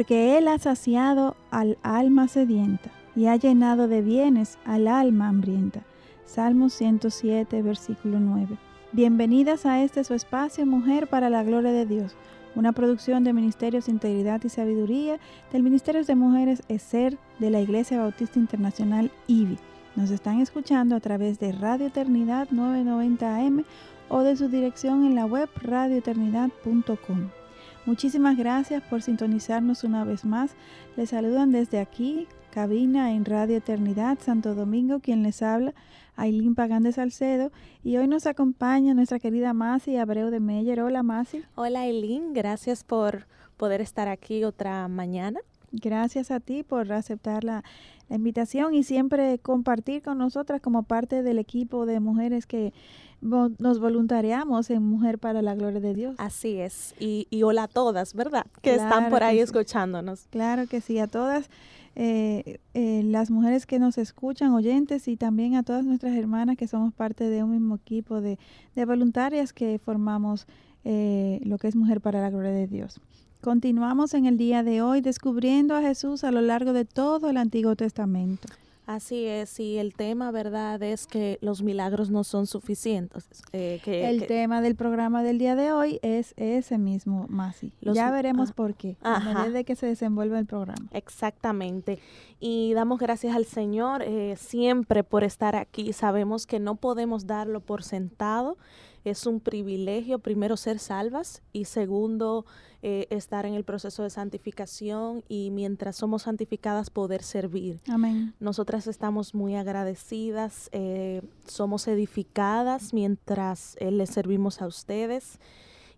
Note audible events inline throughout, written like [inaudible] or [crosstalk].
Porque Él ha saciado al alma sedienta y ha llenado de bienes al alma hambrienta. Salmo 107, versículo 9. Bienvenidas a este su espacio Mujer para la Gloria de Dios, una producción de Ministerios de Integridad y Sabiduría del Ministerio de Mujeres ESER de la Iglesia Bautista Internacional IBI. Nos están escuchando a través de Radio Eternidad 990 AM o de su dirección en la web radioeternidad.com. Muchísimas gracias por sintonizarnos una vez más. Les saludan desde aquí, cabina en Radio Eternidad Santo Domingo, quien les habla, Ailín Pagán de Salcedo. Y hoy nos acompaña nuestra querida Masi Abreu de Meyer. Hola Masi. Hola Ailín, gracias por poder estar aquí otra mañana. Gracias a ti por aceptar la, la invitación y siempre compartir con nosotras como parte del equipo de mujeres que nos voluntariamos en Mujer para la Gloria de Dios. Así es. Y, y hola a todas, ¿verdad? Que están por ahí escuchándonos. Claro que sí, a todas. Eh, eh, las mujeres que nos escuchan, oyentes, y también a todas nuestras hermanas que somos parte de un mismo equipo de, de voluntarias que formamos eh, lo que es Mujer para la Gloria de Dios. Continuamos en el día de hoy descubriendo a Jesús a lo largo de todo el Antiguo Testamento. Así es, y el tema, ¿verdad?, es que los milagros no son suficientes. Eh, el tema del programa del día de hoy es ese mismo, Masi. ya veremos ah, por qué, a medida de que se desenvuelve el programa. Exactamente. Y damos gracias al Señor eh, siempre por estar aquí. Sabemos que no podemos darlo por sentado. Es un privilegio, primero, ser salvas y segundo, eh, estar en el proceso de santificación y mientras somos santificadas poder servir. Amén. Nosotras estamos muy agradecidas, eh, somos edificadas mientras eh, les servimos a ustedes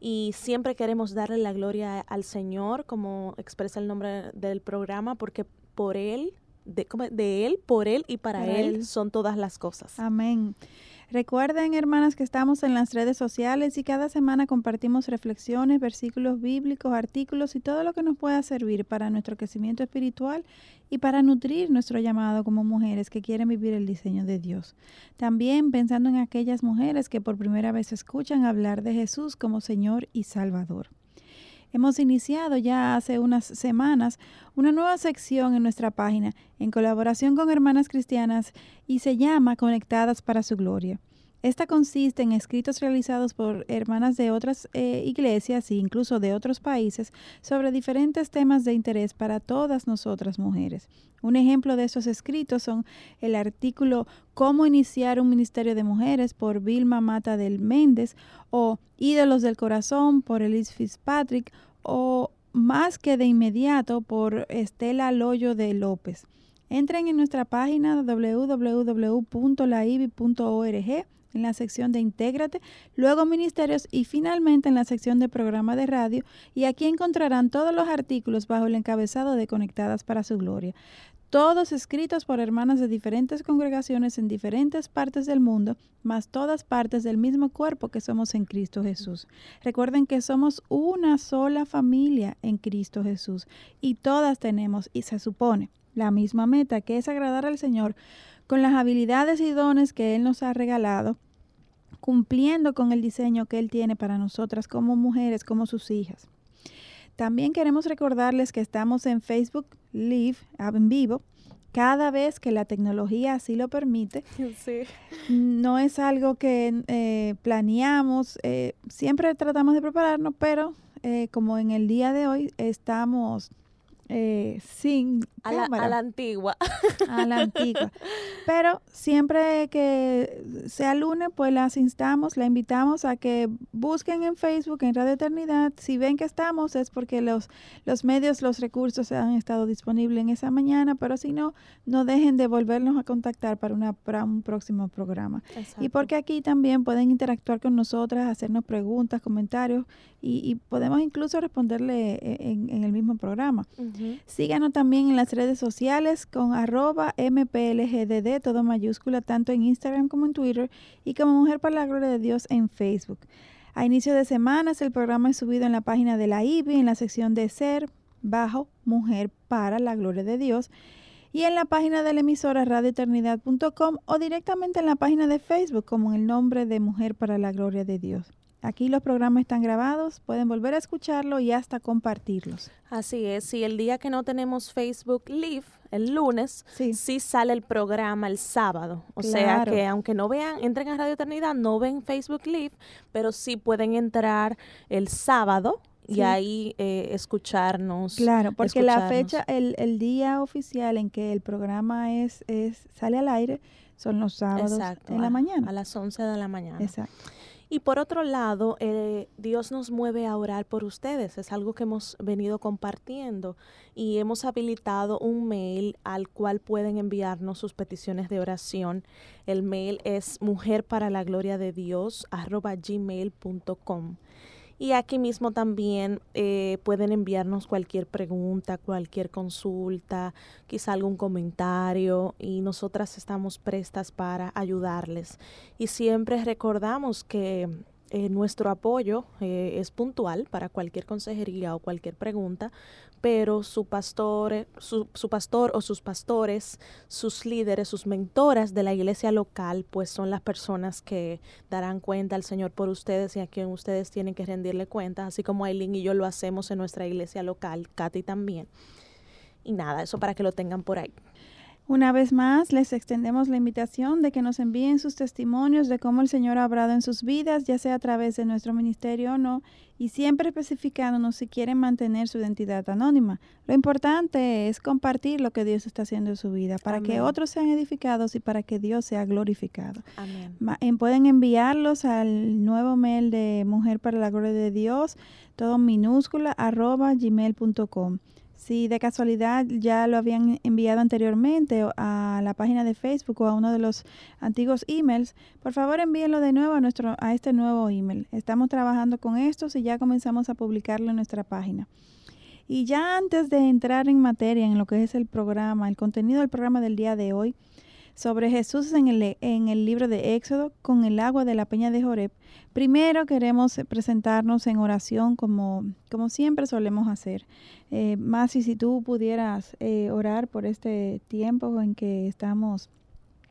y siempre queremos darle la gloria al Señor, como expresa el nombre del programa, porque por Él, de, de Él, por Él y para, él son todas las cosas. Amén. Recuerden, hermanas, que estamos en las redes sociales y cada semana compartimos reflexiones, versículos bíblicos, artículos y todo lo que nos pueda servir para nuestro crecimiento espiritual y para nutrir nuestro llamado como mujeres que quieren vivir el diseño de Dios. También pensando en aquellas mujeres que por primera vez escuchan hablar de Jesús como Señor y Salvador. Hemos iniciado ya hace unas semanas una nueva sección en nuestra página en colaboración con hermanas cristianas y se llama Conectadas para su Gloria. Esta consiste en escritos realizados por hermanas de otras eh, iglesias e incluso de otros países sobre diferentes temas de interés para todas nosotras mujeres. Un ejemplo de esos escritos son el artículo Cómo iniciar un ministerio de mujeres por Vilma Mata del Méndez o Ídolos del Corazón por Elise Fitzpatrick o Más que de inmediato por Estela Loyo de López. Entren en nuestra página www.laibi.org en la sección de Intégrate, luego Ministerios y finalmente en la sección de Programa de Radio y aquí encontrarán todos los artículos bajo el encabezado de Conectadas para su Gloria. Todos escritos por hermanas de diferentes congregaciones en diferentes partes del mundo, más todas partes del mismo cuerpo que somos en Cristo Jesús. Recuerden que somos una sola familia en Cristo Jesús y todas tenemos, y se supone, la misma meta, que es agradar al Señor con las habilidades y dones que Él nos ha regalado, cumpliendo con el diseño que Él tiene para nosotras como mujeres, como sus hijas. También queremos recordarles que estamos en Facebook Live, en vivo, cada vez que la tecnología así lo permite. No es algo que eh, planeamos, eh, siempre tratamos de prepararnos, pero eh, como en el día de hoy estamos eh, sin a la, a la, antigua. A la [laughs] antigua. Pero siempre que sea lunes, pues las instamos, la invitamos a que busquen en Facebook, en Radio Eternidad. Si ven que estamos, es porque los, los medios, los recursos han estado disponibles en esa mañana, pero si no, no dejen de volvernos a contactar para, una, para un próximo programa. Y porque aquí también pueden interactuar con nosotras, hacernos preguntas, comentarios y, podemos incluso responderle eh, en, en el mismo programa. Síganos también en las redes sociales con arroba mplgdd, todo mayúscula, tanto en Instagram como en Twitter, y como Mujer para la Gloria de Dios en Facebook. A inicio de semanas, el programa es subido en la página de la IBI, en la sección de Ser, bajo Mujer para la Gloria de Dios, y en la página de la emisora radioeternidad.com o directamente en la página de Facebook como el nombre de Mujer para la Gloria de Dios. Aquí los programas están grabados, pueden volver a escucharlo y hasta compartirlos. Así es, si el día que no tenemos Facebook Live, el lunes, sí, sale el programa el sábado. O sea que aunque no vean, entren a Radio Eternidad, no ven Facebook Live, pero sí pueden entrar el sábado y ahí eh, escucharnos. Claro, porque la fecha, el, el, día oficial en que el programa es, es sale al aire son los sábados en la mañana. A las 11 de la mañana. Exacto. Y por otro lado, eh, Dios nos mueve a orar por ustedes. Es algo que hemos venido compartiendo y hemos habilitado un mail al cual pueden enviarnos sus peticiones de oración. El mail es mujer. Y aquí mismo también eh, pueden enviarnos cualquier pregunta, cualquier consulta, quizá algún comentario y nosotras estamos prestas para ayudarles. Y siempre recordamos que eh, nuestro apoyo eh, es puntual para cualquier consejería o cualquier pregunta, pero su pastor, su, su, pastor o sus pastores, sus líderes, sus mentoras de la iglesia local, pues son las personas que darán cuenta al Señor por ustedes y a quien ustedes tienen que rendirle cuenta, así como Aileen y yo lo hacemos en nuestra iglesia local, Katy también. Y nada, eso para que lo tengan por ahí. Una vez más, les extendemos la invitación de que nos envíen sus testimonios de cómo el Señor ha obrado en sus vidas, ya sea a través de nuestro ministerio o no, y siempre especificándonos si quieren mantener su identidad anónima. Lo importante es compartir lo que Dios está haciendo en su vida, para que otros sean edificados y para que Dios sea glorificado. Amén. pueden enviarlos al nuevo mail de Mujer para la Gloria de Dios, todo minúscula, arroba gmail.com. Si de casualidad ya lo habían enviado anteriormente a la página de Facebook o a uno de los antiguos emails, por favor envíenlo de nuevo a, nuestro, a este nuevo email. Estamos trabajando con estos y ya comenzamos a publicarlo en nuestra página. Y ya antes de entrar en materia en lo que es el programa, el contenido del programa del día de hoy, sobre Jesús en el, en el libro de Éxodo con el agua de la peña de Joreb, primero queremos presentarnos en oración como, como siempre solemos hacer. Eh, más si tú pudieras eh, orar por este tiempo en que estamos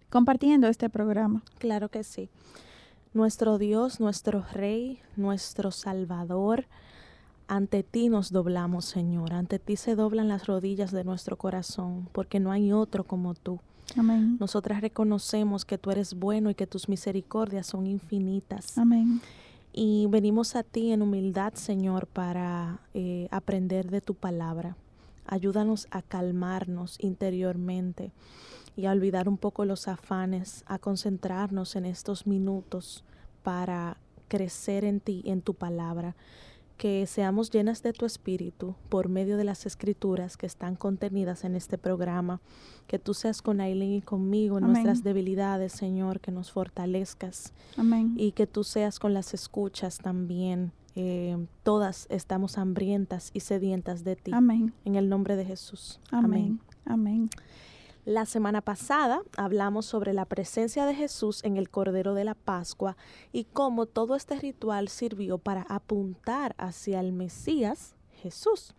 compartiendo este programa. Claro que sí. Nuestro Dios, nuestro Rey, nuestro Salvador, ante ti nos doblamos, Señor. Ante ti se doblan las rodillas de nuestro corazón, porque no hay otro como tú. Amén. Nosotras reconocemos que tú eres bueno y que tus misericordias son infinitas. Amén. Y venimos a ti en humildad, Señor, para eh, aprender de tu palabra. Ayúdanos a calmarnos interiormente y a olvidar un poco los afanes, a concentrarnos en estos minutos para crecer en ti, en tu palabra que seamos llenas de tu espíritu por medio de las escrituras que están contenidas en este programa, que tú seas con Aileen y conmigo en nuestras debilidades, Señor, que nos fortalezcas. Amén. Y que tú seas con las escuchas también. Eh, todas estamos hambrientas y sedientas de ti. Amén. En el nombre de Jesús. Amén. Amén. La semana pasada hablamos sobre la presencia de Jesús en el Cordero de la Pascua y cómo todo este ritual sirvió para apuntar hacia el Mesías, Jesús,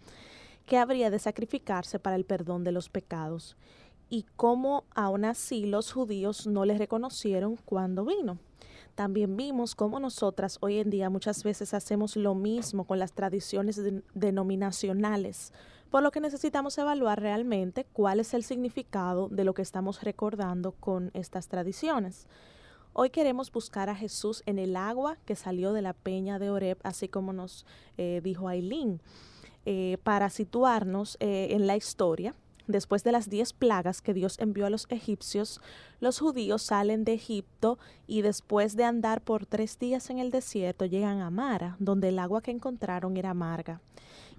que habría de sacrificarse para el perdón de los pecados y cómo aún así los judíos no le reconocieron cuando vino. También vimos cómo nosotras hoy en día muchas veces hacemos lo mismo con las tradiciones denominacionales por lo que necesitamos evaluar realmente cuál es el significado de lo que estamos recordando con estas tradiciones. Hoy queremos buscar a Jesús en el agua que salió de la peña de Oreb, así como nos eh, dijo Aileen, eh, para situarnos eh, en la historia. Después de las diez plagas que Dios envió a los egipcios, los judíos salen de Egipto y después de andar por tres días en el desierto llegan a Mara, donde el agua que encontraron era amarga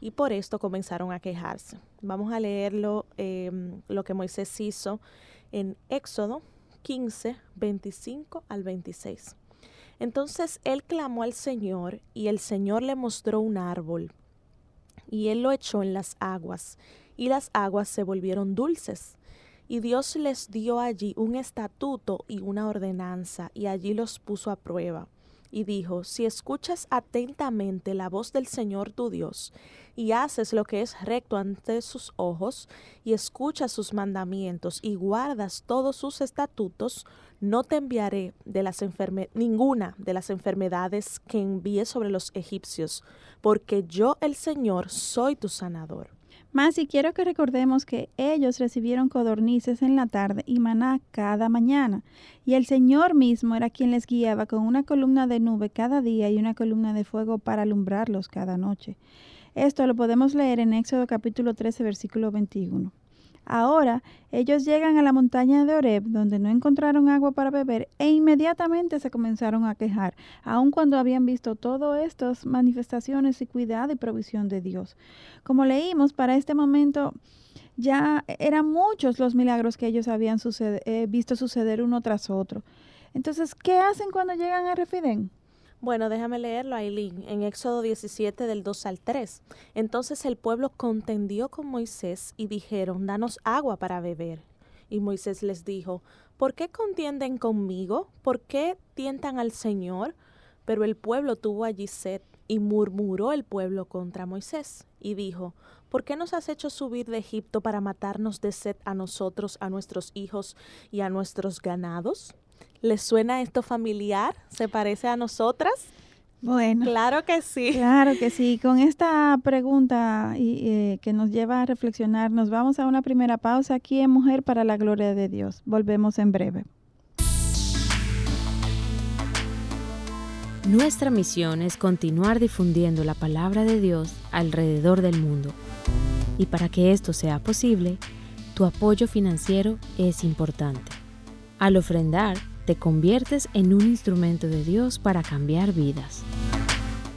y por esto comenzaron a quejarse. Vamos a leerlo, em, lo que Moisés hizo en Éxodo 15, 25 al 26. Entonces él clamó al Señor y el Señor le mostró un árbol y él lo echó en las aguas y las aguas se volvieron dulces. Y Dios les dio allí un estatuto y una ordenanza, y allí los puso a prueba. Y dijo, si escuchas atentamente la voz del Señor tu Dios, y haces lo que es recto ante sus ojos, y escuchas sus mandamientos, y guardas todos sus estatutos, no te enviaré de las ninguna de las enfermedades que envíe sobre los egipcios, porque yo el Señor soy tu sanador. Más y quiero que recordemos que ellos recibieron codornices en la tarde y maná cada mañana, y el Señor mismo era quien les guiaba con una columna de nube cada día y una columna de fuego para alumbrarlos cada noche. Esto lo podemos leer en Éxodo capítulo 13, versículo 21. Ahora ellos llegan a la montaña de Oreb, donde no encontraron agua para beber, e inmediatamente se comenzaron a quejar, aun cuando habían visto todas estas manifestaciones y cuidado y provisión de Dios. Como leímos, para este momento ya eran muchos los milagros que ellos habían eh, visto suceder uno tras otro. Entonces, ¿qué hacen cuando llegan a Refidén? Bueno, déjame leerlo, Aileen, en Éxodo 17 del 2 al 3. Entonces el pueblo contendió con Moisés y dijeron, danos agua para beber. Y Moisés les dijo, ¿por qué contienden conmigo? ¿Por qué tientan al Señor? Pero el pueblo tuvo allí sed y murmuró el pueblo contra Moisés y dijo, ¿por qué nos has hecho subir de Egipto para matarnos de sed a nosotros, a nuestros hijos y a nuestros ganados? ¿Les suena esto familiar? ¿Se parece a nosotras? Bueno. Claro que sí. Claro que sí. [laughs] Con esta pregunta y, eh, que nos lleva a reflexionar, nos vamos a una primera pausa aquí en Mujer para la Gloria de Dios. Volvemos en breve. Nuestra misión es continuar difundiendo la palabra de Dios alrededor del mundo. Y para que esto sea posible, tu apoyo financiero es importante. Al ofrendar, te conviertes en un instrumento de Dios para cambiar vidas.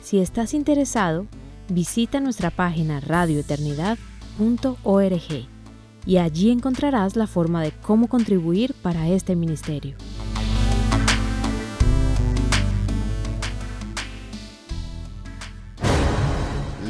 Si estás interesado, visita nuestra página radioeternidad.org y allí encontrarás la forma de cómo contribuir para este ministerio.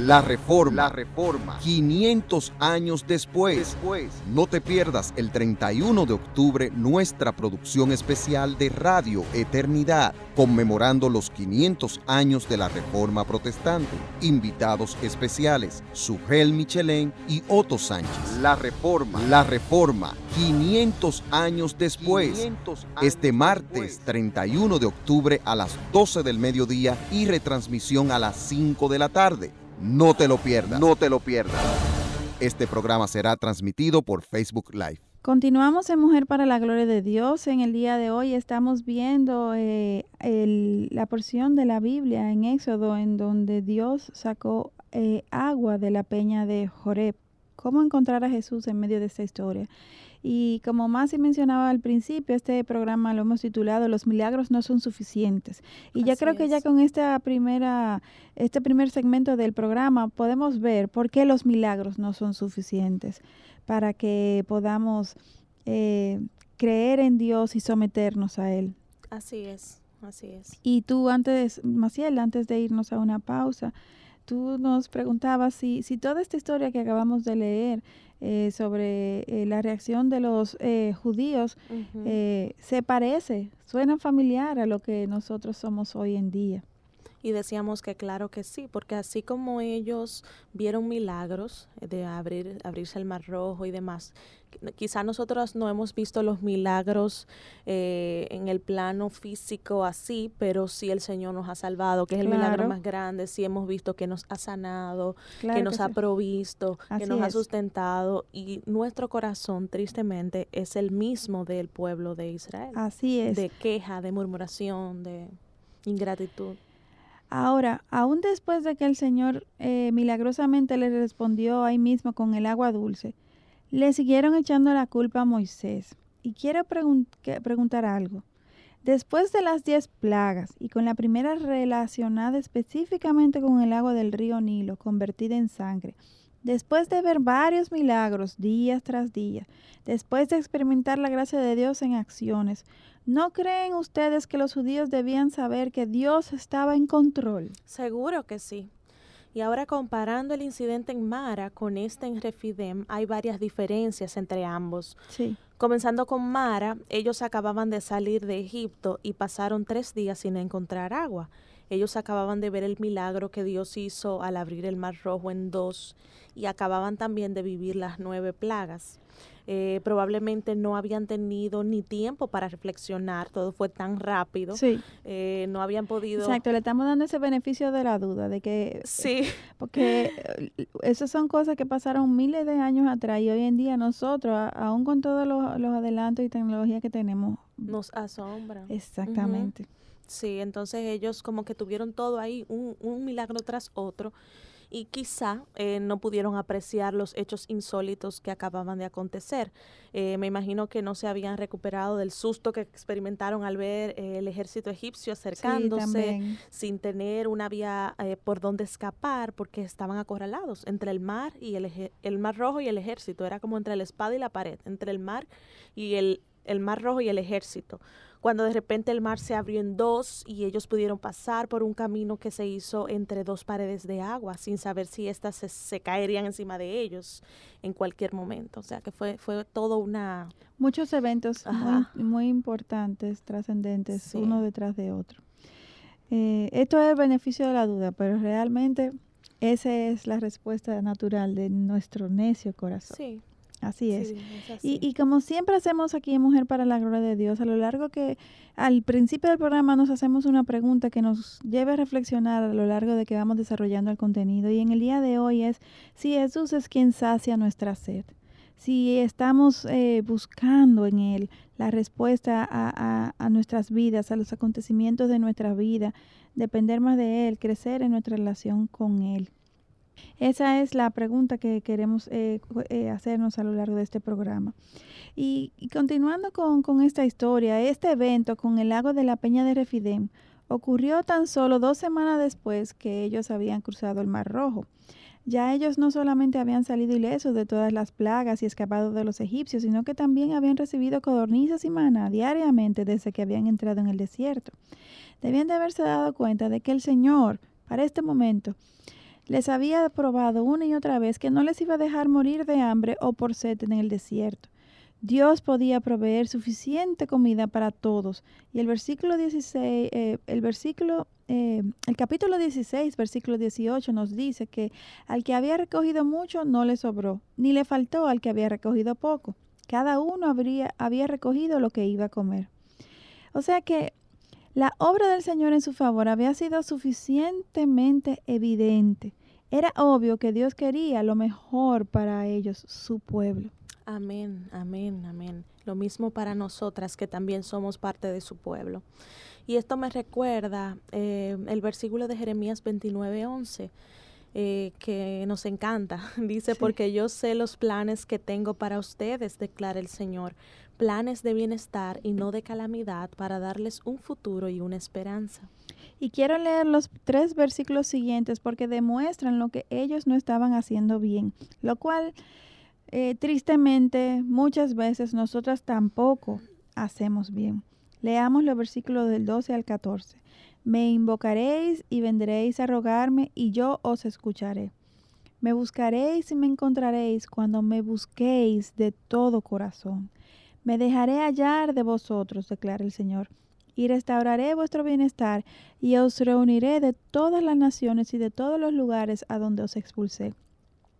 La reforma. La reforma. 500 años después. después. No te pierdas el 31 de octubre nuestra producción especial de Radio Eternidad, conmemorando los 500 años de la Reforma Protestante. Invitados especiales, Sugel Michelén y Otto Sánchez. La Reforma. La Reforma. 500 años después. este martes 31 de octubre a las 12 del mediodía y retransmisión a las 5 de la tarde. No te lo pierdas. No te lo pierdas. Este programa será transmitido por Facebook Live. Continuamos en Mujer para la Gloria de Dios. En el día de hoy estamos viendo eh, la porción de la Biblia en Éxodo en donde Dios sacó eh, agua de la peña de Joreb. ¿Cómo encontrar a Jesús en medio de esta historia? Y como Masi mencionaba al principio, este programa lo hemos titulado Los milagros no son suficientes. Y ya creo que ya con esta primera, este primer segmento del programa podemos ver por qué los milagros no son suficientes para que podamos eh, creer en Dios y someternos a Él. Así es, así es. Y tú antes, Maciel, antes de irnos a una pausa, tú nos preguntabas si, si toda esta historia que acabamos de leer eh, sobre eh, la reacción de los eh, judíos se parece, suena familiar a lo que nosotros somos hoy en día. Y decíamos que claro que sí, porque así como ellos vieron milagros de abrir, abrirse el mar rojo y demás, quizá nosotros no hemos visto los milagros eh, en el plano físico así, pero sí el Señor nos ha salvado, que es el milagro más grande, sí hemos visto que nos ha sanado, que nos ha provisto, que nos ha sustentado y nuestro corazón tristemente es el mismo del pueblo de Israel. Así es. De queja, de murmuración, de ingratitud. Ahora, aún después de que el Señor eh, milagrosamente le respondió ahí mismo con el agua dulce, le siguieron echando la culpa a Moisés. Y quiero preguntar algo. Después de las diez plagas y con la primera relacionada específicamente con el agua del río Nilo convertida en sangre, después de ver varios milagros días tras día, después de experimentar la gracia de Dios en acciones, ¿No creen ustedes que los judíos debían saber que Dios estaba en control? Seguro que sí. Y ahora comparando el incidente en Mara con este en Refidem, hay varias diferencias entre ambos. Sí. Comenzando con Mara, ellos acababan de salir de Egipto y pasaron tres días sin encontrar agua. Ellos acababan de ver el milagro que Dios hizo al abrir el mar rojo en dos y acababan también de vivir las nueve plagas. Eh, probablemente no habían tenido ni tiempo para reflexionar, todo fue tan rápido, Sí. eh, no habían podido... Exacto, le estamos dando ese beneficio de la duda, de que, Sí, [laughs] porque eh, esas son cosas que pasaron miles de años atrás y hoy en día nosotros, aún con todos los, los adelantos y tecnología que tenemos, nos asombra. exactamente. Sí, entonces ellos como que tuvieron todo ahí, un, un milagro tras otro, y quizá eh, no pudieron apreciar los hechos insólitos que acababan de acontecer. Eh, me imagino que no se habían recuperado del susto que experimentaron al ver eh, el ejército egipcio acercándose, sin tener una vía eh, por donde escapar, porque estaban acorralados entre el mar y el, el mar rojo y el ejército. Era como entre la espada y la pared, entre el mar y el, el mar rojo y el ejército cuando de repente el mar se abrió en dos y ellos pudieron pasar por un camino que se hizo entre dos paredes de agua sin saber si éstas se, se caerían encima de ellos en cualquier momento. O sea que fue, fue todo una... Muchos eventos muy, importantes, trascendentes, Sí. uno detrás de otro. Eh, esto es el beneficio de la duda, pero realmente esa es la respuesta natural de nuestro necio corazón. Sí, Así es. sí, es así. Y, y como siempre hacemos aquí en Mujer para la Gloria de Dios, a lo largo que al principio del programa nos hacemos una pregunta que nos lleve a reflexionar a lo largo de que vamos desarrollando el contenido. Y en el día de hoy es si Jesús es quien sacia nuestra sed, si estamos eh, buscando en Él la respuesta a, a- a nuestras vidas, a los acontecimientos de nuestra vida, depender más de Él, crecer en nuestra relación con Él. Esa es la pregunta que queremos eh, eh, hacernos a lo largo de este programa. Y, continuando con, con esta historia, este evento con el lago de la Peña de Refidem ocurrió tan solo dos semanas después que ellos habían cruzado el Mar Rojo. Ya ellos no solamente habían salido ilesos de todas las plagas y escapado de los egipcios, sino que también habían recibido codornices y maná diariamente desde que habían entrado en el desierto. Debían de haberse dado cuenta de que el Señor, para este momento, les había probado una y otra vez que no les iba a dejar morir de hambre o por sed en el desierto. Dios podía proveer suficiente comida para todos. Y el versículo 16, eh, el versículo, eh, el capítulo 16, versículo 18 nos dice que al que había recogido mucho no le sobró, ni le faltó al que había recogido poco. Cada uno había recogido lo que iba a comer. O sea que la obra del Señor en su favor había sido suficientemente evidente. Era obvio que Dios quería lo mejor para ellos, su pueblo. Amén, amén, amén. Lo mismo para nosotras que también somos parte de su pueblo. Y esto me recuerda eh, el versículo de Jeremías 29, 11, eh, que nos encanta. [laughs] Dice, Sí. porque yo sé los planes que tengo para ustedes, declara el Señor, planes de bienestar y no de calamidad para darles un futuro y una esperanza. Y quiero leer los tres versículos siguientes porque demuestran lo que ellos no estaban haciendo bien, lo cual eh, tristemente muchas veces nosotras tampoco hacemos bien. Leamos los versículos del 12 al 14. Me invocaréis y vendréis a rogarme y yo os escucharé. Me buscaréis y me encontraréis cuando me busquéis de todo corazón. Me dejaré hallar de vosotros, declara el Señor y restauraré vuestro bienestar, y os reuniré de todas las naciones y de todos los lugares a donde os expulsé,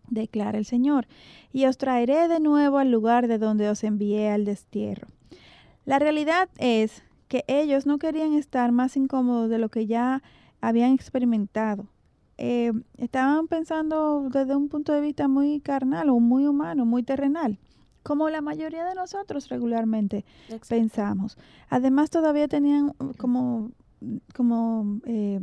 declara el Señor, y os traeré de nuevo al lugar de donde os envié al destierro. La realidad es que ellos no querían estar más incómodos de lo que ya habían experimentado. Eh, estaban pensando desde un punto de vista muy carnal o muy humano, muy terrenal, como la mayoría de nosotros regularmente Exacto. pensamos. Además, todavía tenían uh, como, como eh,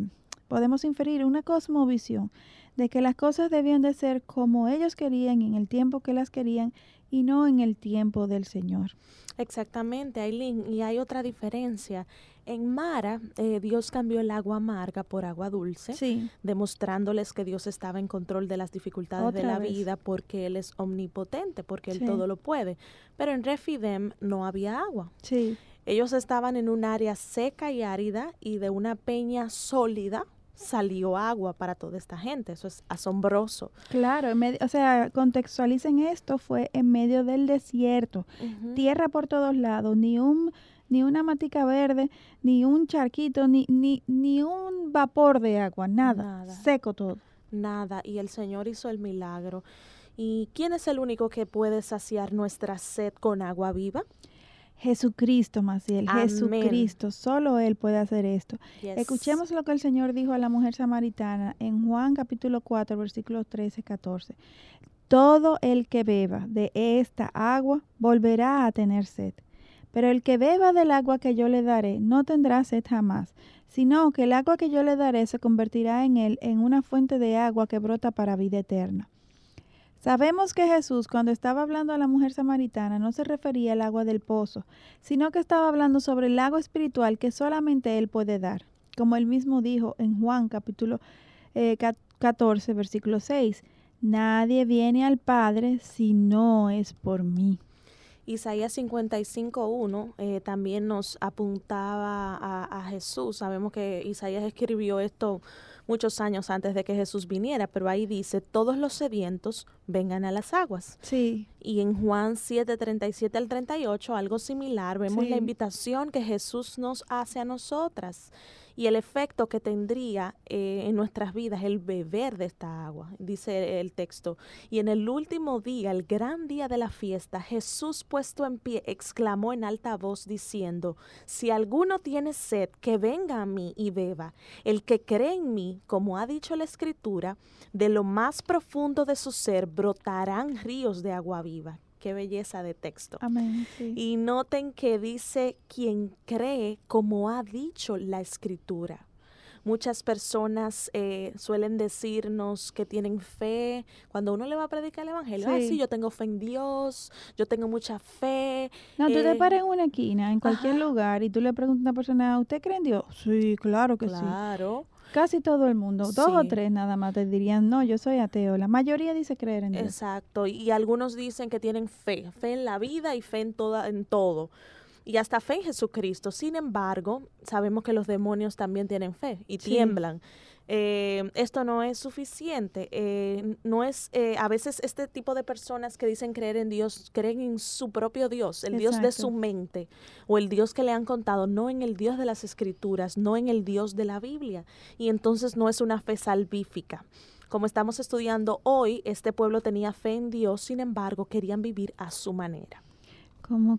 podemos inferir, una cosmovisión de que las cosas debían de ser como ellos querían, en el tiempo que las querían, y no en el tiempo del Señor. Exactamente, Aileen. Y hay otra diferencia. En Mara, eh, Dios cambió el agua amarga por agua dulce. Sí, demostrándoles que Dios estaba en control de las dificultades de la vez. vida porque Él es omnipotente, porque Él Sí. todo lo puede. Pero en Refidem no había agua. sí, Ellos estaban en un área seca y árida y de una peña sólida, salió agua para toda esta gente. Eso es asombroso. Claro, o sea, contextualicen esto, fue en medio del desierto, tierra por todos lados, ni un ni una matica verde, ni un charquito, ni, ni, ni un vapor de agua, nada, seco todo. Nada, y el Señor hizo el milagro. ¿Y quién es el único que puede saciar nuestra sed con agua viva? Jesucristo, Maciel, Jesucristo, solo Él puede hacer esto. Escuchemos lo que el Señor dijo a la mujer samaritana en Juan capítulo 4, versículos 13, 14. Todo el que beba de esta agua volverá a tener sed, pero el que beba del agua que yo le daré no tendrá sed jamás, sino que el agua que yo le daré se convertirá en él en una fuente de agua que brota para vida eterna. Sabemos que Jesús cuando estaba hablando a la mujer samaritana no se refería al agua del pozo, sino que estaba hablando sobre el agua espiritual que solamente Él puede dar, como él mismo dijo en Juan capítulo 14, eh, versículo 6, Nadie viene al Padre si no es por mí. Isaías 55.1 eh, también nos apuntaba a Jesús. Sabemos que Isaías escribió esto muchos años antes de que Jesús viniera, pero ahí dice, todos los sedientos vengan a las aguas. Sí. Y en Juan 7, 37 al 38, algo similar, vemos la invitación que Jesús nos hace a nosotras y el efecto que tendría eh, en nuestras vidas el beber de esta agua, dice el texto. Y en el último día, el gran día de la fiesta, Jesús puesto en pie exclamó en alta voz diciendo, si alguno tiene sed, que venga a mí y beba. El que cree en mí, como ha dicho la escritura, de lo más profundo de su ser brotarán ríos de agua viva qué belleza de texto. Amén. Y noten que dice quien cree como ha dicho la escritura. Muchas personas eh, suelen decirnos que tienen fe cuando uno le va a predicar el evangelio. Sí. sí, yo tengo fe en Dios, yo tengo mucha fe. No, tú te eh, paras en una esquina, en cualquier lugar, y tú le preguntas a una persona, ¿usted cree en Dios? Sí, claro que sí. Claro. Casi todo el mundo, dos o tres nada más te dirían, no, yo soy ateo. La mayoría dice creer en Dios. Exacto, y algunos dicen que tienen fe, fe en la vida y fe en, toda, en todo. Y hasta fe en Jesucristo. Sin embargo, sabemos que los demonios también tienen fe y tiemblan. Eh, esto no es suficiente. Eh, no es, eh, a veces este tipo de personas que dicen creer en Dios, creen en su propio Dios, el Dios de su mente o el Dios que le han contado, no en el Dios de las escrituras, no en el Dios de la Biblia. Y entonces no es una fe salvífica. Como estamos estudiando hoy, este pueblo tenía fe en Dios, sin embargo, querían vivir a su manera. Como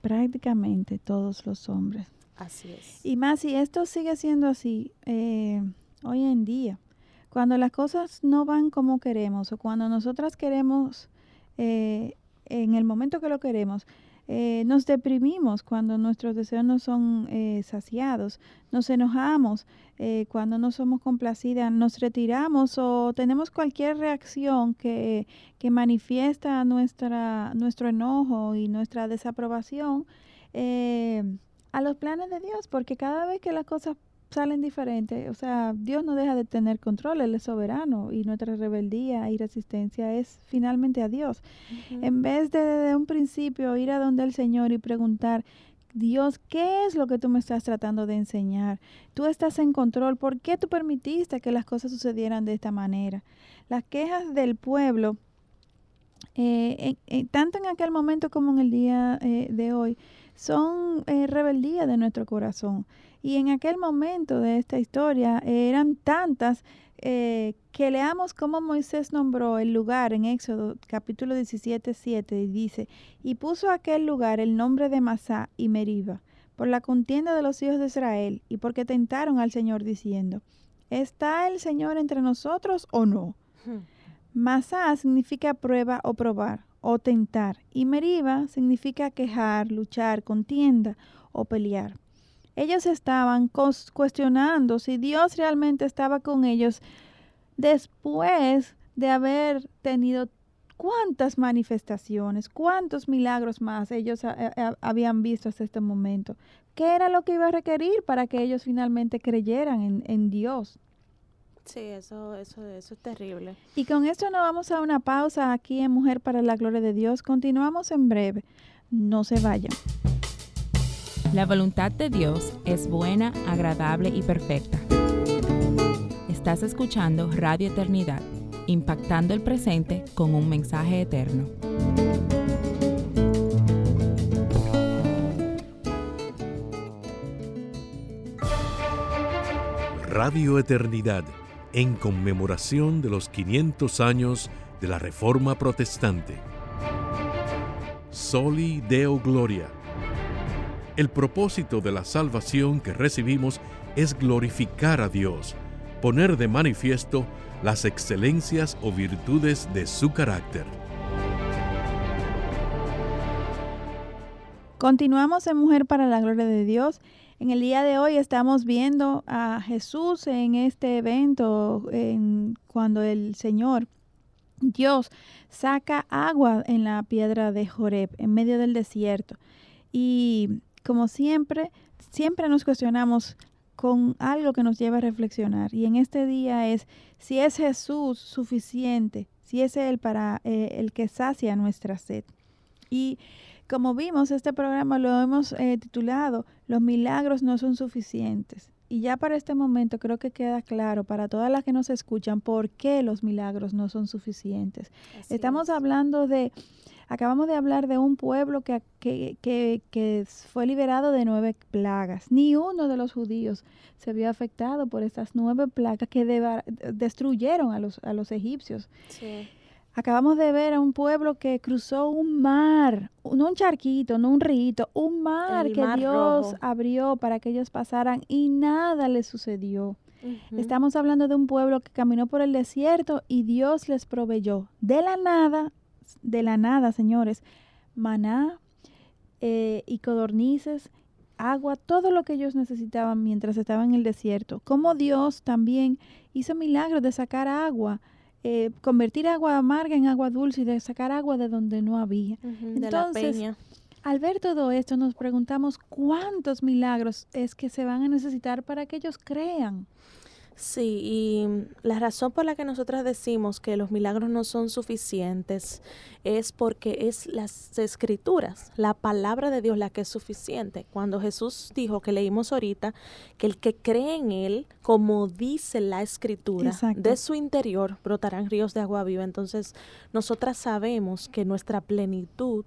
prácticamente todos los hombres. Así es. Y más, si esto sigue siendo así, eh, hoy en día. Cuando las cosas no van como queremos o cuando nosotras queremos, eh, en el momento que lo queremos, eh, nos deprimimos cuando nuestros deseos no son eh, saciados, nos enojamos cuando no somos complacidas, nos retiramos o tenemos cualquier reacción que, que manifiesta nuestra, nuestro enojo y nuestra desaprobación a los planes de Dios, porque cada vez que las cosas salen diferentes. O sea, Dios no deja de tener control, Él es soberano y nuestra rebeldía y resistencia es finalmente a Dios. En vez de desde un principio ir a donde el Señor y preguntar, Dios, ¿qué es lo que tú me estás tratando de enseñar? Tú estás en control, ¿por qué tú permitiste que las cosas sucedieran de esta manera? Las quejas del pueblo, eh, tanto en aquel momento como en el día eh, de hoy, son eh, rebeldía de nuestro corazón. Y en aquel momento de esta historia eran tantas eh, que leamos cómo Moisés nombró el lugar en Éxodo capítulo 17, 7 y dice, y puso aquel lugar el nombre de Masá y Meriba, por la contienda de los hijos de Israel y porque tentaron al Señor diciendo, ¿está el Señor entre nosotros o no? Hmm. Masá significa prueba o probar o tentar y Meriba significa quejar, luchar, contienda o pelear. Ellos estaban cuestionando si Dios realmente estaba con ellos después de haber tenido cuántas manifestaciones, cuántos milagros más ellos habían visto hasta este momento. ¿Qué era lo que iba a requerir para que ellos finalmente creyeran en, Dios? Sí, eso, eso, eso es terrible. Y con esto nos vamos a una pausa aquí en Mujer para la Gloria de Dios. Continuamos en breve. No se vayan. La voluntad de Dios es buena, agradable y perfecta. Estás escuchando Radio Eternidad, impactando el presente con un mensaje eterno. Radio Eternidad, en conmemoración de los 500 años de la Reforma Protestante. Soli Deo Gloria. El propósito de la salvación que recibimos es glorificar a Dios, poner de manifiesto las excelencias o virtudes de su carácter. Continuamos en Mujer para la Gloria de Dios. En el día de hoy estamos viendo a Jesús en este evento, en, cuando el Señor Dios saca agua en la piedra de Joreb, en medio del desierto. Y como siempre, siempre nos cuestionamos con algo que nos lleva a reflexionar. Y en este día es si es Jesús suficiente, si es Él para eh, el que sacia nuestra sed. Y como vimos, este programa lo hemos eh, titulado Los milagros no son suficientes. Y ya para este momento creo que queda claro para todas las que nos escuchan por qué los milagros no son suficientes. Estamos hablando de, acabamos de hablar de un pueblo que, que, que, que, fue liberado de nueve plagas. Ni uno de los judíos se vio afectado por estas nueve plagas que destruyeron a los, a los egipcios. Sí. Acabamos de ver a un pueblo que cruzó un mar, no un charquito, no un río, un mar que Dios abrió para que ellos pasaran y nada les sucedió. Estamos hablando de un pueblo que caminó por el desierto y Dios les proveyó de la nada, de la nada, señores, maná eh, y codornices, agua, todo lo que ellos necesitaban mientras estaban en el desierto. Como Dios también hizo milagros de sacar agua eh, convertir agua amarga en agua dulce y de sacar agua de donde no había. Entonces, al ver todo esto, nos preguntamos cuántos milagros es que se van a necesitar para que ellos crean. Sí, y la razón por la que nosotras decimos que los milagros no son suficientes es porque es las escrituras, la palabra de Dios la que es suficiente. Cuando Jesús dijo que leímos ahorita que el que cree en Él, como dice la escritura, de su interior brotarán ríos de agua viva. Entonces, nosotras sabemos que nuestra plenitud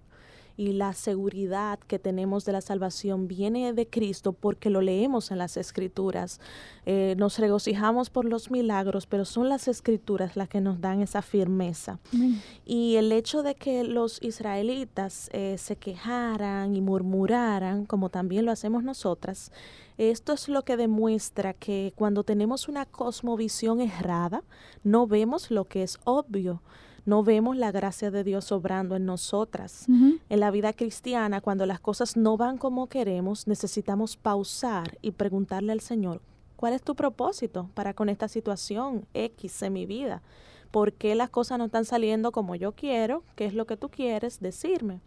y la seguridad que tenemos de la salvación viene de Cristo porque lo leemos en las escrituras. Eh, nos regocijamos por los milagros, pero son las escrituras las que nos dan esa firmeza. Y el hecho de que los israelitas eh, se quejaran y murmuraran, como también lo hacemos nosotras, esto es lo que demuestra que cuando tenemos una cosmovisión errada, no vemos lo que es obvio no vemos la gracia de Dios obrando en nosotras. En la vida cristiana, cuando las cosas no van como queremos, necesitamos pausar y preguntarle al Señor, ¿cuál es tu propósito para con esta situación X en mi vida? ¿Por qué las cosas no están saliendo como yo quiero? ¿Qué es lo que tú quieres decirme?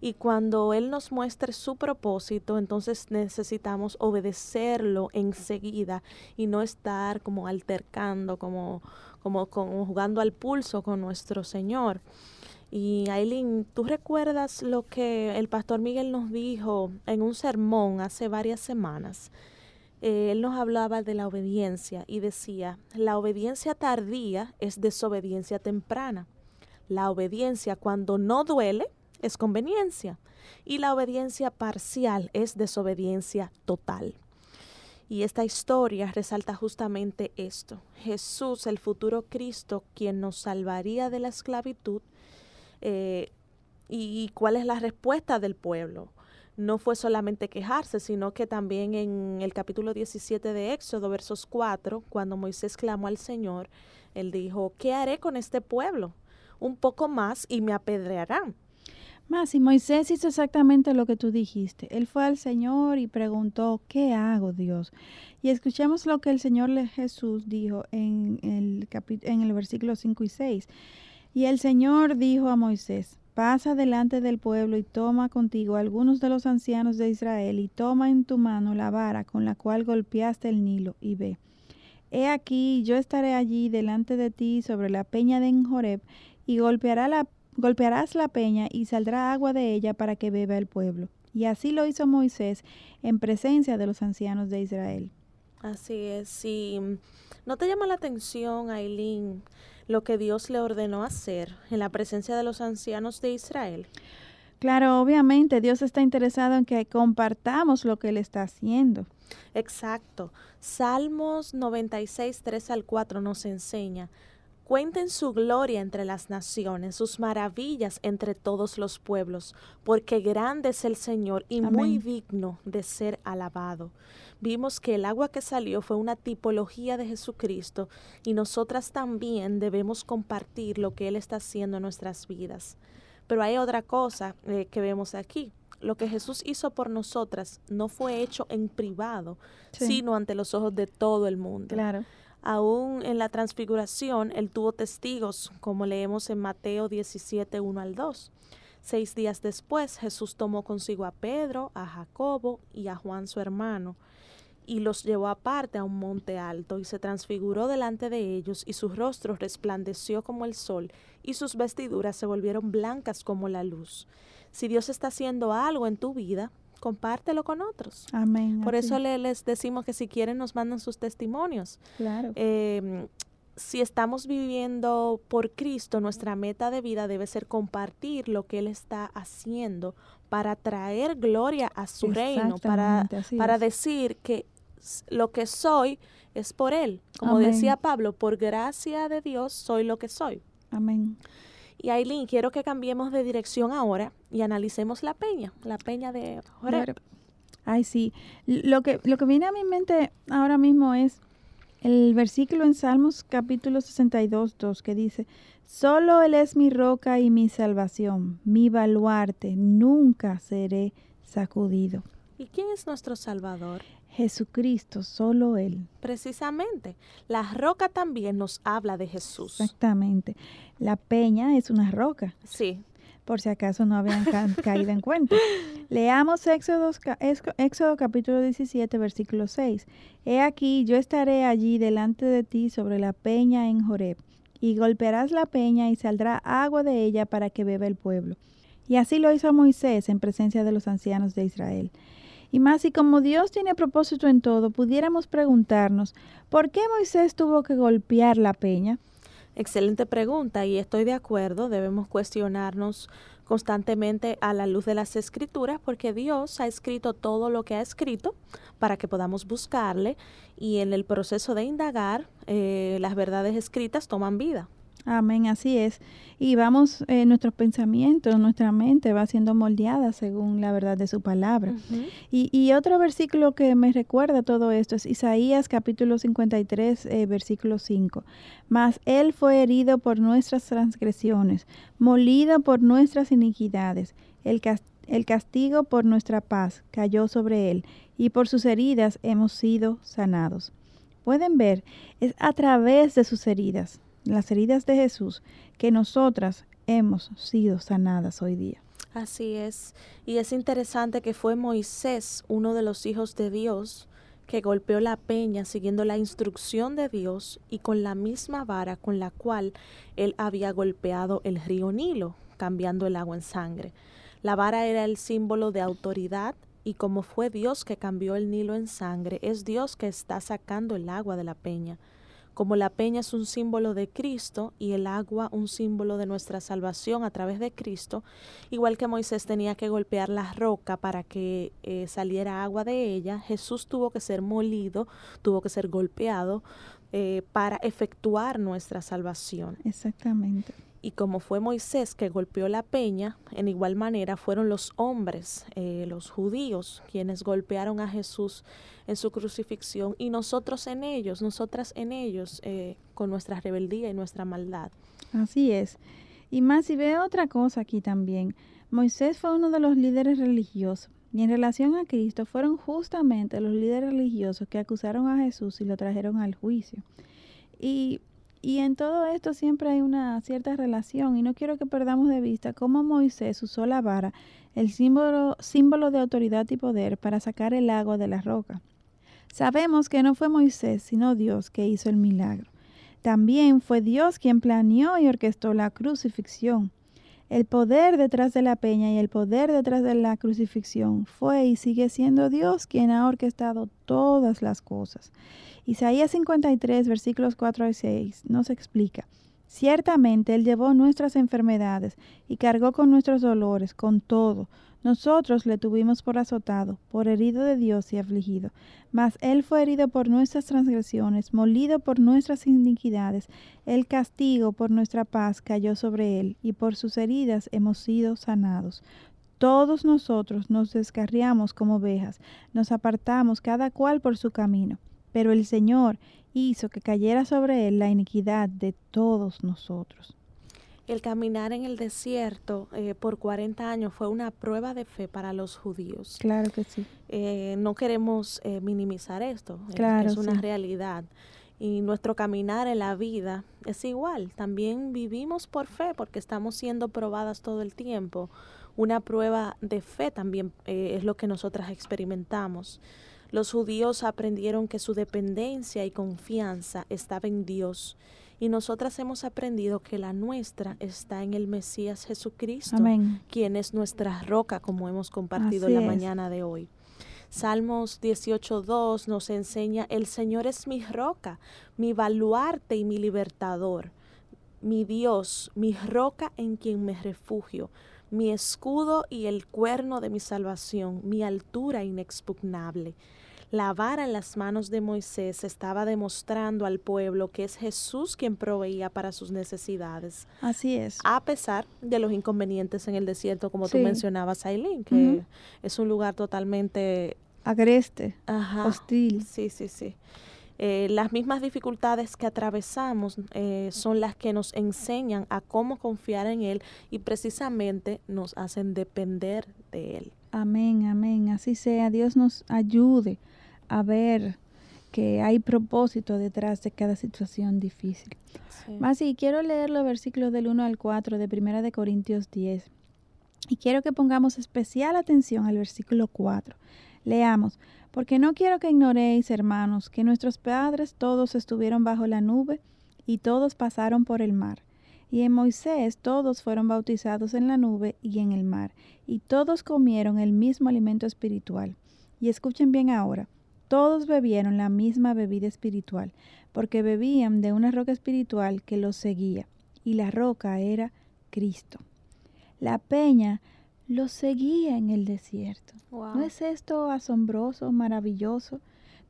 Y cuando Él nos muestre su propósito, entonces necesitamos obedecerlo enseguida y no estar como altercando, como, como, jugando al pulso con nuestro Señor. Y Aileen, ¿tú recuerdas lo que el pastor Miguel nos dijo en un sermón hace varias semanas? Eh, él nos hablaba de la obediencia y decía, la obediencia tardía es desobediencia temprana. La obediencia cuando no duele es conveniencia y la obediencia parcial es desobediencia total. Y esta historia resalta justamente esto. Jesús, el futuro Cristo, quien nos salvaría de la esclavitud. Eh, y, cuál es la respuesta del pueblo? No fue solamente quejarse, sino que también en el capítulo 17 de Éxodo, versos 4, cuando Moisés clamó al Señor, él dijo, ¿qué haré con este pueblo? Un poco más y me apedrearán. Más, y Moisés hizo exactamente lo que tú dijiste. Él fue al Señor y preguntó, ¿qué hago, Dios? Y escuchemos lo que el Señor Jesús dijo en el, en el versículo 5 y 6. Y el Señor dijo a Moisés, pasa delante del pueblo y toma contigo algunos de los ancianos de Israel y toma en tu mano la vara con la cual golpeaste el Nilo y ve. He aquí, yo estaré allí delante de ti sobre la peña de Enjoreb y golpeará la Golpearás la peña y saldrá agua de ella para que beba el pueblo. Y así lo hizo Moisés en presencia de los ancianos de Israel. Así es. ¿no te llama la atención, Aileen, lo que Dios le ordenó hacer en la presencia de los ancianos de Israel? Claro, obviamente Dios está interesado en que compartamos lo que Él está haciendo. Exacto. Salmos 96, 3 al 4 nos enseña, Cuenten su gloria entre las naciones, sus maravillas entre todos los pueblos, porque grande es el Señor y muy digno de ser alabado. Vimos que el agua que salió fue una tipología de Jesucristo y nosotras también debemos compartir lo que Él está haciendo en nuestras vidas. Pero hay otra cosa eh, que vemos aquí. Lo que Jesús hizo por nosotras no fue hecho en privado, sino ante los ojos de todo el mundo. Claro. Aún en la transfiguración, él tuvo testigos, como leemos en Mateo 17, 1 al 2. Seis días después, Jesús tomó consigo a Pedro, a Jacobo y a Juan su hermano, y los llevó aparte a un monte alto, y se transfiguró delante de ellos, y su rostro resplandeció como el sol, y sus vestiduras se volvieron blancas como la luz. Si Dios está haciendo algo en tu vida, compártelo con otros. Amén. Por eso les decimos que si quieren nos mandan sus testimonios. Claro. Em, si estamos viviendo por Cristo, nuestra meta de vida debe ser compartir lo que Él está haciendo para traer gloria a su reino, para, para decir que lo que soy es por Él. Como decía Pablo, por gracia de Dios soy lo que soy. Amén. Y Aileen, quiero que cambiemos de dirección ahora y analicemos la peña, la peña de Jorge. Ay, sí. Lo que, lo que viene a mi mente ahora mismo es el versículo en Salmos capítulo 62, 2, que dice, Solo Él es mi roca y mi salvación, mi baluarte, nunca seré sacudido. ¿Y quién es nuestro Salvador? Jesucristo, solo Él. Precisamente, la roca también nos habla de Jesús. Exactamente. La peña es una roca. Sí. Por si acaso no habían [laughs] caído en cuenta. Leamos Éxodo, Éxodo capítulo 17, versículo 6. He aquí, yo estaré allí delante de ti sobre la peña en Joreb, y golpearás la peña y saldrá agua de ella para que beba el pueblo. Y así lo hizo Moisés en presencia de los ancianos de Israel. Y más, y como Dios tiene propósito en todo, pudiéramos preguntarnos, ¿por qué Moisés tuvo que golpear la peña? Excelente pregunta y estoy de acuerdo, debemos cuestionarnos constantemente a la luz de las escrituras porque Dios ha escrito todo lo que ha escrito para que podamos buscarle y en el proceso de indagar eh, las verdades escritas toman vida. Amén, así es. Y vamos, eh, nuestros pensamientos, nuestra mente va siendo moldeada según la verdad de su palabra. y, y, otro versículo que me recuerda todo esto es Isaías capítulo 53, eh, versículo 5. Mas Él fue herido por nuestras transgresiones, molido por nuestras iniquidades. El, el castigo por nuestra paz cayó sobre Él, y por sus heridas hemos sido sanados. Pueden ver, es a través de sus heridas las heridas de Jesús, que nosotras hemos sido sanadas hoy día. Así es. Y es interesante que fue Moisés, uno de los hijos de Dios, que golpeó la peña siguiendo la instrucción de Dios y con la misma vara con la cual él había golpeado el río Nilo, cambiando el agua en sangre. La vara era el símbolo de autoridad y como fue Dios que cambió el Nilo en sangre, es Dios que está sacando el agua de la peña. Como la peña es un símbolo de Cristo y el agua un símbolo de nuestra salvación a través de Cristo, igual que Moisés tenía que golpear la roca para que eh, saliera agua de ella, Jesús tuvo que ser molido, tuvo que ser golpeado eh, para efectuar nuestra salvación. Exactamente. Y como fue Moisés que golpeó la peña, en igual manera fueron los hombres, eh, los judíos, quienes golpearon a Jesús en su crucifixión y nosotros en ellos, nosotras en ellos, eh, con nuestra rebeldía y nuestra maldad. Así es. Y más, si ve otra cosa aquí también, Moisés fue uno de los líderes religiosos. Y en relación a Cristo fueron justamente los líderes religiosos que acusaron a Jesús y lo trajeron al juicio. Y y en todo esto siempre hay una cierta relación y no quiero que perdamos de vista cómo Moisés usó la vara, el símbolo, símbolo de autoridad y poder, para sacar el agua de la roca. Sabemos que no fue Moisés, sino Dios que hizo el milagro. También fue Dios quien planeó y orquestó la crucifixión. El poder detrás de la peña y el poder detrás de la crucifixión fue y sigue siendo Dios quien ha orquestado todas las cosas. Isaías 53, versículos 4 y 6 nos explica. Ciertamente Él llevó nuestras enfermedades y cargó con nuestros dolores, con todo. Nosotros le tuvimos por azotado, por herido de Dios y afligido. Mas Él fue herido por nuestras transgresiones, molido por nuestras iniquidades. El castigo por nuestra paz cayó sobre Él, y por sus heridas hemos sido sanados. Todos nosotros nos descarriamos como ovejas, nos apartamos cada cual por su camino. Pero el Señor hizo que cayera sobre Él la iniquidad de todos nosotros. El caminar en el desierto eh, por 40 años fue una prueba de fe para los judíos. Claro que sí. Eh, no queremos eh, minimizar esto, claro, es una realidad. Y nuestro caminar en la vida es igual. También vivimos por fe porque estamos siendo probadas todo el tiempo. Una prueba de fe también es lo que nosotras experimentamos. Los judíos aprendieron que su dependencia y confianza estaba en Dios y nosotras hemos aprendido que la nuestra está en el Mesías Jesucristo, quien es nuestra roca, como hemos compartido la mañana de hoy. Salmos 18.2 nos enseña, el Señor es mi roca, mi baluarte y mi libertador, mi Dios, mi roca en quien me refugio, mi escudo y el cuerno de mi salvación, mi altura inexpugnable. La vara en las manos de Moisés estaba demostrando al pueblo que es Jesús quien proveía para sus necesidades. Así es. A pesar de los inconvenientes en el desierto, como tú mencionabas, Aileen, que es un lugar totalmente... Agreste, hostil. Sí, sí, sí. Eh, las mismas dificultades que atravesamos eh, son las que nos enseñan a cómo confiar en Él y precisamente nos hacen depender de Él. Amén, amén. Así sea. Dios nos ayude a ver que hay propósito detrás de cada situación difícil. Más y quiero leer los versículos del 1 al 4 de Primera de Corintios 10. Y quiero que pongamos especial atención al versículo 4. Leamos, porque no quiero que ignoréis, hermanos, que nuestros padres todos estuvieron bajo la nube y todos pasaron por el mar. Y en Moisés todos fueron bautizados en la nube y en el mar, y todos comieron el mismo alimento espiritual. Y escuchen bien ahora, todos bebieron la misma bebida espiritual, porque bebían de una roca espiritual que los seguía, y la roca era Cristo. La peña los seguía en el desierto. ¿No es esto asombroso, maravilloso?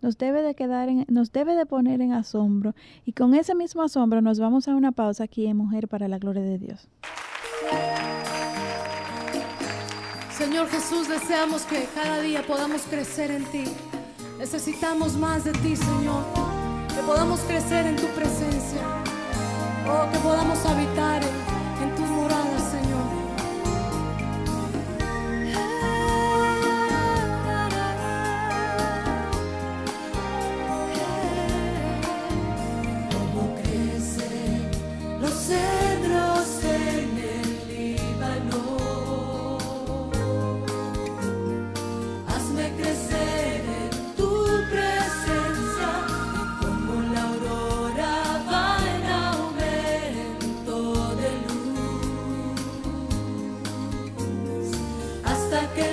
Nos debe de quedar nos debe de poner en asombro y con ese mismo asombro nos vamos a una pausa aquí en Mujer para la gloria de Dios. Señor Jesús, deseamos que cada día podamos crecer en ti. Necesitamos más de ti, Señor. Que podamos crecer en tu presencia. Oh, que podamos habitar en, en tus moradas, hasta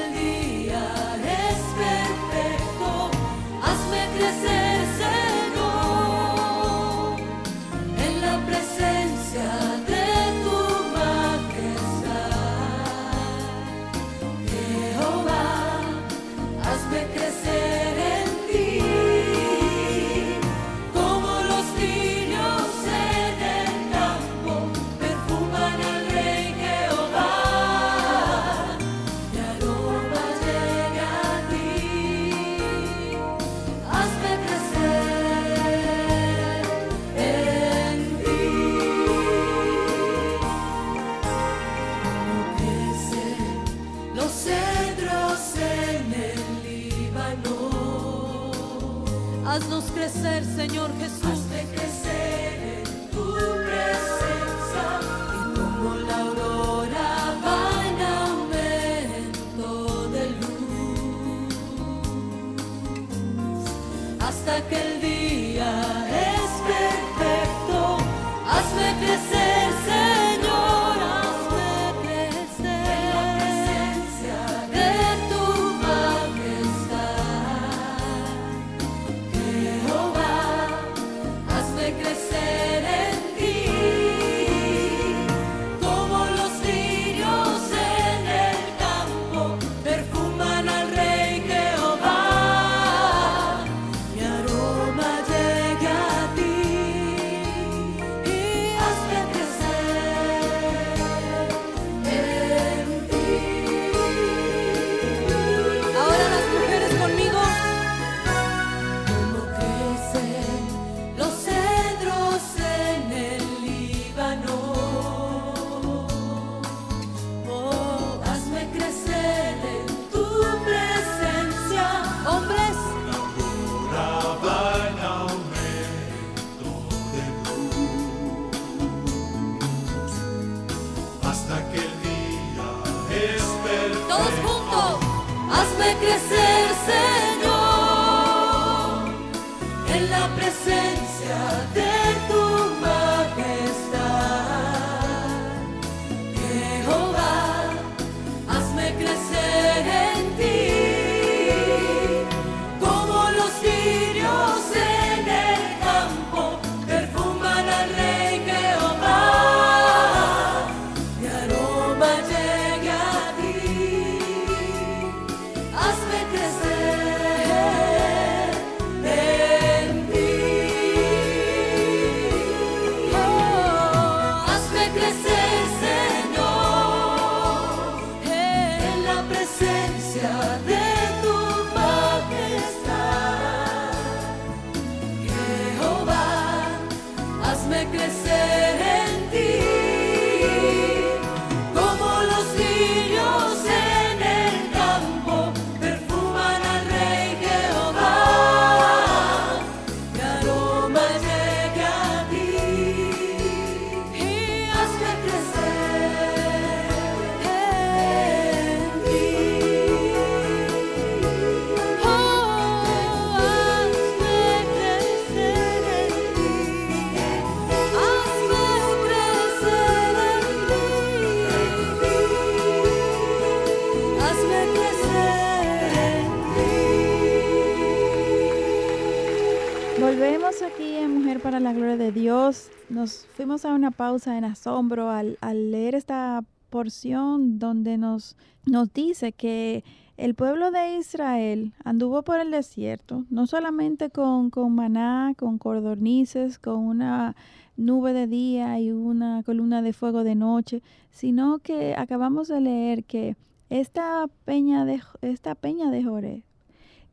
Nos fuimos a una pausa en asombro al, leer esta porción donde nos, nos dice que el pueblo de Israel anduvo por el desierto, no solamente con, con maná, con cordornices, con una nube de día y una columna de fuego de noche, sino que acabamos de leer que esta peña de, esta peña de Joré,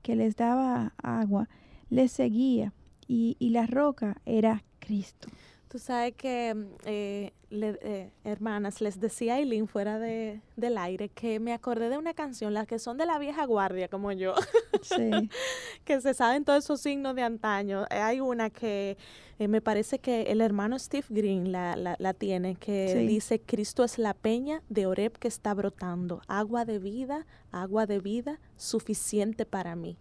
que les daba agua, les seguía y, y la roca era Cristo. Tú sabes que, mm, eh, le- eh, hermanas, les decía a Eileen fuera de, del aire que me acordé de una canción, las que son de la vieja guardia como yo, [laughs] Sí. que se saben todos esos signos de antaño. Eh, Hay una que eh, me parece que el hermano Steve Green la, la, la tiene, que Sí. dice, Cristo es la peña de Oreb que está brotando, agua de vida, agua de vida, suficiente para mí.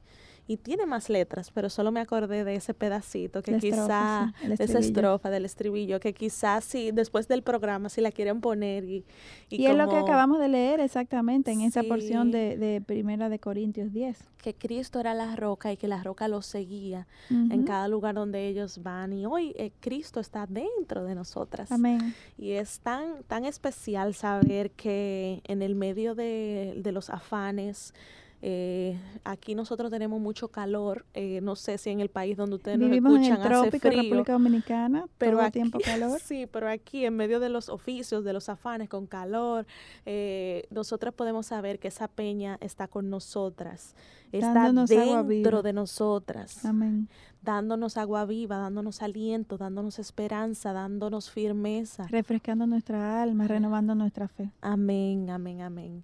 Y tiene más letras, pero solo me acordé de ese pedacito que La estrofa, quizá, sí, el de esa estrofa del estribillo, que quizás si después del programa, si la quieren poner y... Y, es lo que como acabamos de leer exactamente en esa porción Sí. de, de Primera de Corintios 10. Que Cristo era la roca y que la roca los seguía en Ujú. cada lugar donde ellos van. Y hoy eh, Cristo está dentro de nosotras. Amén. Y es tan, tan especial saber que en el medio de, de los afanes, eh, aquí nosotros tenemos mucho calor. eh, no sé si en el país donde ustedes nos Vivimos en escuchan el hace trópico, frío. República Dominicana, pero todo el aquí, tiempo [laughs] calor. Sí, pero aquí en medio de los oficios, de los afanes, con calor, eh, nosotros podemos saber que esa peña está con nosotras, está Dándonos dentro de nosotras, Amén. dándonos agua viva, dándonos aliento, dándonos esperanza, dándonos firmeza. Refrescando nuestra alma, renovando nuestra fe. Amén, amén, amén.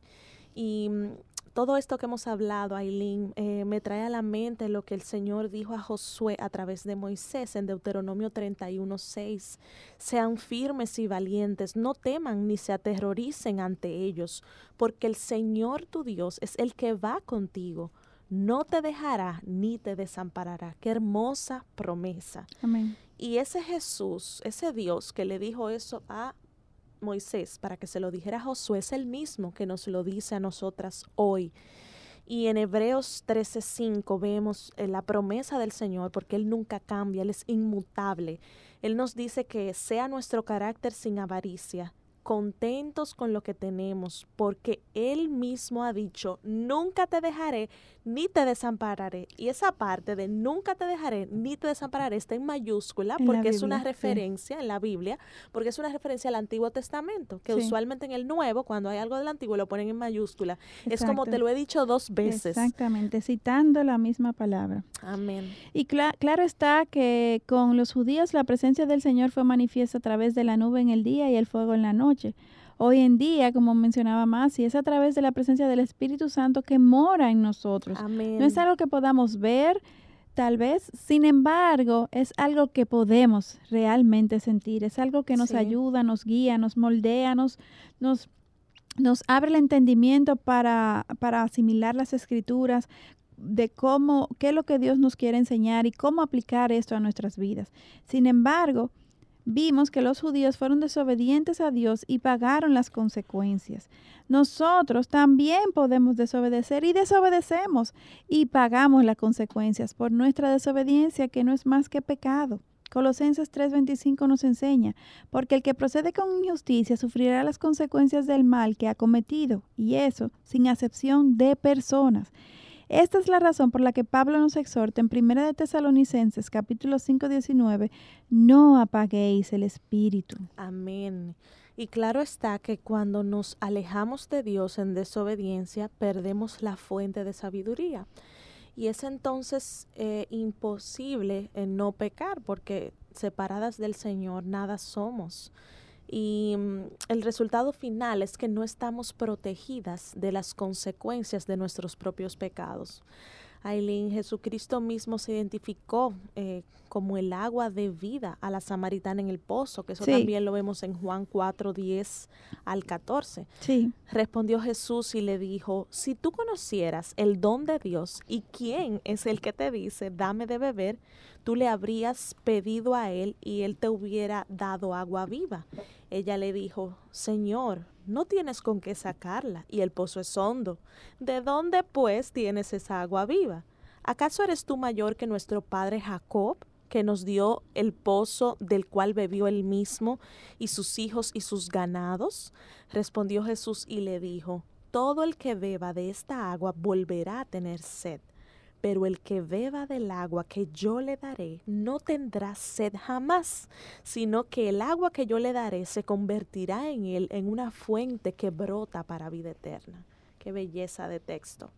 Y mm, todo esto que hemos hablado, Aileen, eh, me trae a la mente lo que el Señor dijo a Josué a través de Moisés en Deuteronomio 31, 6. Sean firmes y valientes, no teman ni se aterroricen ante ellos, porque el Señor tu Dios es el que va contigo. No te dejará ni te desamparará. Qué hermosa promesa. Amén. Y ese Jesús, ese Dios que le dijo eso a Moisés para que se lo dijera a Josué, es el mismo que nos lo dice a nosotras hoy. Y en Hebreos 13:5 vemos eh, la promesa del Señor, porque Él nunca cambia, Él es inmutable. Él nos dice que sea nuestro carácter sin avaricia, contentos con lo que tenemos, porque Él mismo ha dicho, nunca te dejaré ni te desampararé. Y esa parte de nunca te dejaré ni te desampararé está en mayúscula En porque es una sí. referencia en la Biblia, porque es una referencia al Antiguo Testamento, que Sí. usualmente en el Nuevo, cuando hay algo del Antiguo, lo ponen en mayúscula. Es como te lo he dicho dos veces. Exactamente, citando la misma palabra. Amén. Y cla- claro está que con los judíos la presencia del Señor fue manifiesta a través de la nube en el día y el fuego en la noche. Hoy en día, como mencionaba más, y es a través de la presencia del Espíritu Santo que mora en nosotros. Amén. No es algo que podamos ver, tal vez, sin embargo, es algo que podemos realmente sentir, es algo que nos Sí. ayuda, nos guía, nos moldea, nos, nos, nos abre el entendimiento para, para asimilar las escrituras de cómo, qué es lo que Dios nos quiere enseñar y cómo aplicar esto a nuestras vidas. Sin embargo, vimos que los judíos fueron desobedientes a Dios y pagaron las consecuencias. Nosotros también podemos desobedecer y desobedecemos y pagamos las consecuencias por nuestra desobediencia que no es más que pecado. Colosenses 3:25 nos enseña, porque el que procede con injusticia sufrirá las consecuencias del mal que ha cometido, y eso sin acepción de personas. Esta es la razón por la que Pablo nos exhorta en 1 de Tesalonicenses capítulo 5, 19, no apaguéis el espíritu. Amén. Y claro está que cuando nos alejamos de Dios en desobediencia, perdemos la fuente de sabiduría. Y es entonces eh, imposible eh, no pecar, porque separadas del Señor nada somos. Y mm, el resultado final es que no estamos protegidas de las consecuencias de nuestros propios pecados. Aileen, Jesucristo mismo se identificó eh, como el agua de vida a la samaritana en el pozo, que eso Sí. también lo vemos en Juan 4, 10 al 14. Sí, Respondió Jesús y le dijo, si tú conocieras el don de Dios y quién es el que te dice, dame de beber, tú le habrías pedido a él y él te hubiera dado agua viva. Ella le dijo, Señor, no tienes con qué sacarla y el pozo es hondo. ¿De dónde pues tienes esa agua viva? ¿Acaso eres tú mayor que nuestro padre Jacob, que nos dio el pozo del cual bebió él mismo y sus hijos y sus ganados? Respondió Jesús y le dijo, Todo el que beba de esta agua volverá a tener sed, pero el que beba del agua que yo le daré no tendrá sed jamás, sino que el agua que yo le daré se convertirá en él en una fuente que brota para vida eterna. Qué belleza de texto.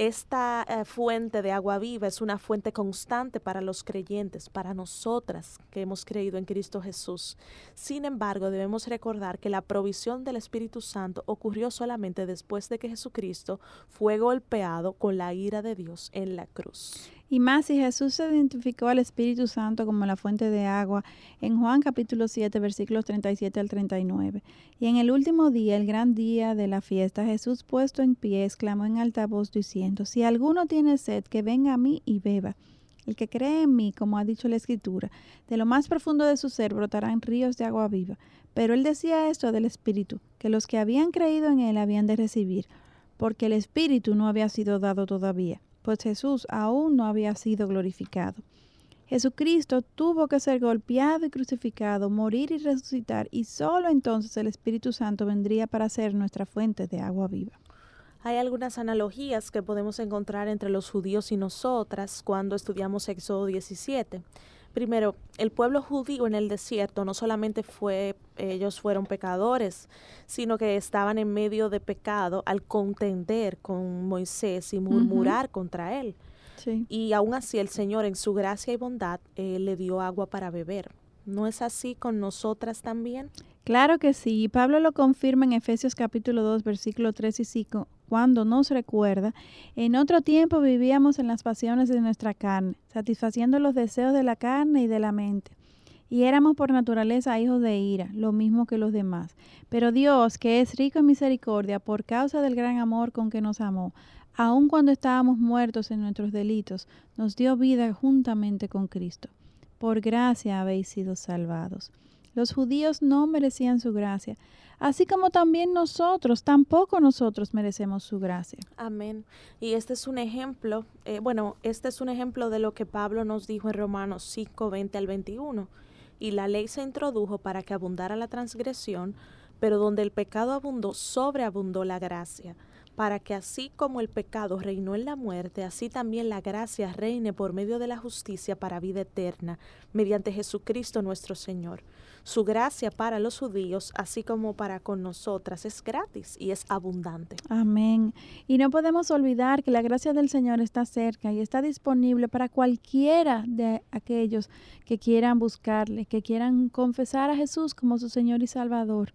Esta eh, fuente de agua viva es una fuente constante para los creyentes, para nosotras que hemos creído en Cristo Jesús. Sin embargo, debemos recordar que la provisión del Espíritu Santo ocurrió solamente después de que Jesucristo fue golpeado con la ira de Dios en la cruz. Y más si Jesús se identificó al Espíritu Santo como la fuente de agua en Juan capítulo 7 versículos 37 al 39. Y en el último día, el gran día de la fiesta, Jesús puesto en pie exclamó en alta voz diciendo, si alguno tiene sed, que venga a mí y beba. El que cree en mí, como ha dicho la Escritura, de lo más profundo de su ser brotarán ríos de agua viva. Pero él decía esto del Espíritu, que los que habían creído en él habían de recibir, porque el Espíritu no había sido dado todavía pues Jesús aún no había sido glorificado. Jesucristo tuvo que ser golpeado y crucificado, morir y resucitar, y solo entonces el Espíritu Santo vendría para ser nuestra fuente de agua viva. Hay algunas analogías que podemos encontrar entre los judíos y nosotras cuando estudiamos Éxodo 17. Primero, el pueblo judío en el desierto no solamente fue, ellos fueron pecadores, sino que estaban en medio de pecado al contender con Moisés y murmurar contra él. Sí. Y aún así el Señor en su gracia y bondad eh, le dio agua para beber. ¿No es así con nosotras también? Claro que sí, y Pablo lo confirma en Efesios capítulo 2, versículo 3 y 5, cuando nos recuerda, en otro tiempo vivíamos en las pasiones de nuestra carne, satisfaciendo los deseos de la carne y de la mente. Y éramos por naturaleza hijos de ira, lo mismo que los demás. Pero Dios, que es rico en misericordia, por causa del gran amor con que nos amó, aun cuando estábamos muertos en nuestros delitos, nos dio vida juntamente con Cristo. Por gracia habéis sido salvados. Los judíos no merecían su gracia, así como también nosotros, tampoco nosotros merecemos su gracia. Amén. Y este es un ejemplo, eh, bueno, este es un ejemplo de lo que Pablo nos dijo en Romanos 5, 20 al 21. Y la ley se introdujo para que abundara la transgresión, pero donde el pecado abundó, sobreabundó la gracia, para que así como el pecado reinó en la muerte, así también la gracia reine por medio de la justicia para vida eterna, mediante Jesucristo nuestro Señor. Su gracia para los judíos, así como para con nosotras, es gratis y es abundante. Amén. Y no podemos olvidar que la gracia del Señor está cerca y está disponible para cualquiera de aquellos que quieran buscarle, que quieran confesar a Jesús como su Señor y Salvador.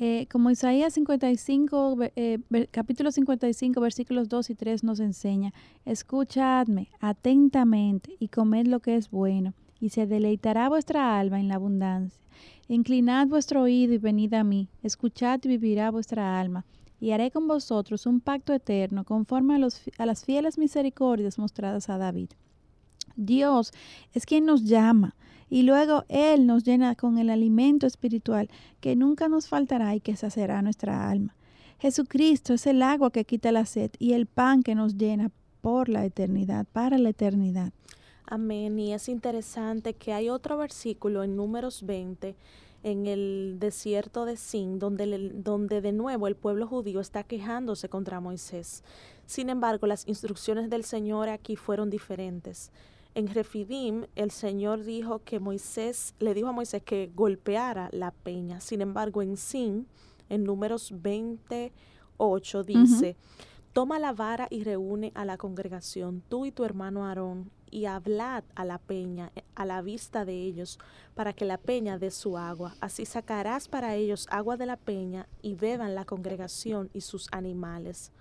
Eh, como Isaías 55, eh, capítulo 55, versículos 2 y 3 nos enseña, escuchadme atentamente y comed lo que es bueno, y se deleitará vuestra alma en la abundancia. Inclinad vuestro oído y venid a mí, escuchad y vivirá vuestra alma, y haré con vosotros un pacto eterno conforme a, los, a las fieles misericordias mostradas a David. Dios es quien nos llama y luego Él nos llena con el alimento espiritual que nunca nos faltará y que saciará nuestra alma. Jesucristo es el agua que quita la sed y el pan que nos llena por la eternidad, para la eternidad. Amén. Y es interesante que hay otro versículo en números 20 en el desierto de Sin, donde, donde de nuevo el pueblo judío está quejándose contra Moisés. Sin embargo, las instrucciones del Señor aquí fueron diferentes. En Refidim, el Señor dijo que Moisés, le dijo a Moisés que golpeara la peña. Sin embargo, en Sin, en números 28, dice, toma la vara y reúne a la congregación, tú y tu hermano Aarón, y hablad a la peña eh, a la vista de ellos, para que la peña dé su agua. Así sacarás para ellos agua de la peña y beban la congregación y sus animales.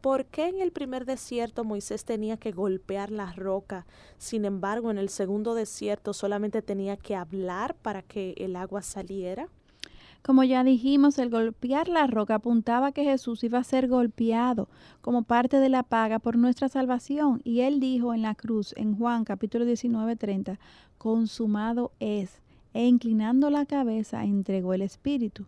¿Por qué en el primer desierto Moisés tenía que golpear la roca? Sin embargo, en el segundo desierto solamente tenía que hablar para que el agua saliera. Como ya dijimos, el golpear la roca apuntaba que Jesús iba a ser golpeado como parte de la paga por nuestra salvación. Y él dijo en la cruz, en Juan capítulo 19, 30, consumado es. E inclinando la cabeza entregó el Espíritu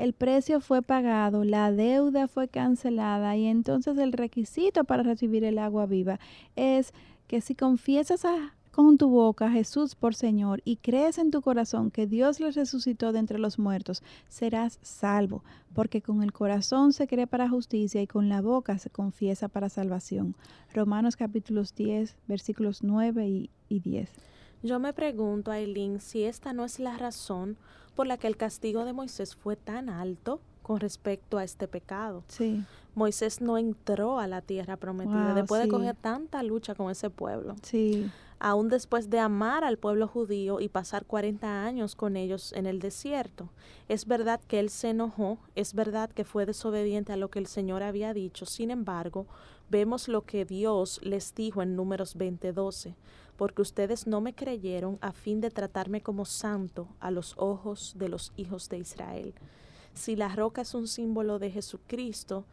el precio fue pagado, la deuda fue cancelada y entonces el requisito para recibir el agua viva es que si confiesas con tu boca Jesús por Señor y crees en tu corazón que Dios le resucitó de entre los muertos, serás salvo, porque con el corazón se cree para justicia y con la boca se confiesa para salvación. Romanos capítulos 10, versículos 9 y, y 10. Yo me pregunto, Aileen, si esta no es la razón por la que el castigo de Moisés fue tan alto con respecto a este pecado. Sí. Moisés no entró a la tierra prometida después de coger tanta lucha con ese pueblo. Sí. Aún después de amar al pueblo judío y pasar 40 años con ellos en el desierto. Es verdad que él se enojó, es verdad que fue desobediente a lo que el Señor había dicho. Sin embargo, vemos lo que Dios les dijo en Números 20:12 porque ustedes no me creyeron a fin de tratarme como santo a los ojos de los hijos de Israel. Si la roca es un símbolo de Jesucristo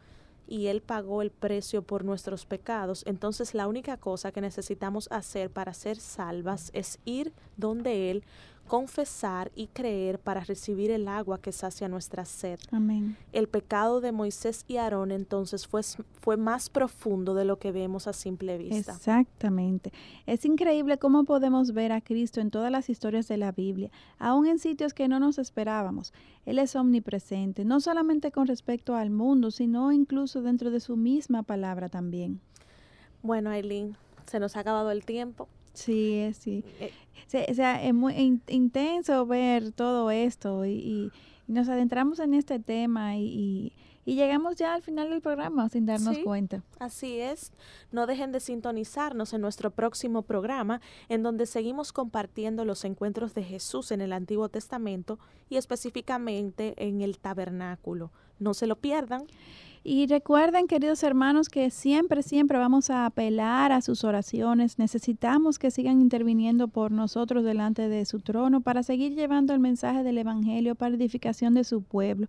y Él pagó el precio por nuestros pecados, entonces la única cosa que necesitamos hacer para ser salvas es ir donde Él confesar y creer para recibir el agua que sacia nuestra sed. Amén. El pecado de Moisés y Aarón entonces fue, fue más profundo de lo que vemos a simple vista. Exactamente. Es increíble cómo podemos ver a Cristo en todas las historias de la Biblia, aún en sitios que no nos esperábamos. Él es omnipresente, no solamente con respecto al mundo, sino incluso dentro de su misma palabra también. Bueno, Aileen, se nos ha acabado el tiempo. Sí, sí. O sea, es muy intenso ver todo esto y, nos adentramos en este tema y, llegamos ya al final del programa sin darnos cuenta. Así es. No dejen de sintonizarnos en nuestro próximo programa, en donde seguimos compartiendo los encuentros de Jesús en el Antiguo Testamento y específicamente en el tabernáculo. No se lo pierdan. Y recuerden, queridos hermanos, que siempre, siempre vamos a apelar a sus oraciones. Necesitamos que sigan interviniendo por nosotros delante de su trono para seguir llevando el mensaje del Evangelio para edificación de su pueblo.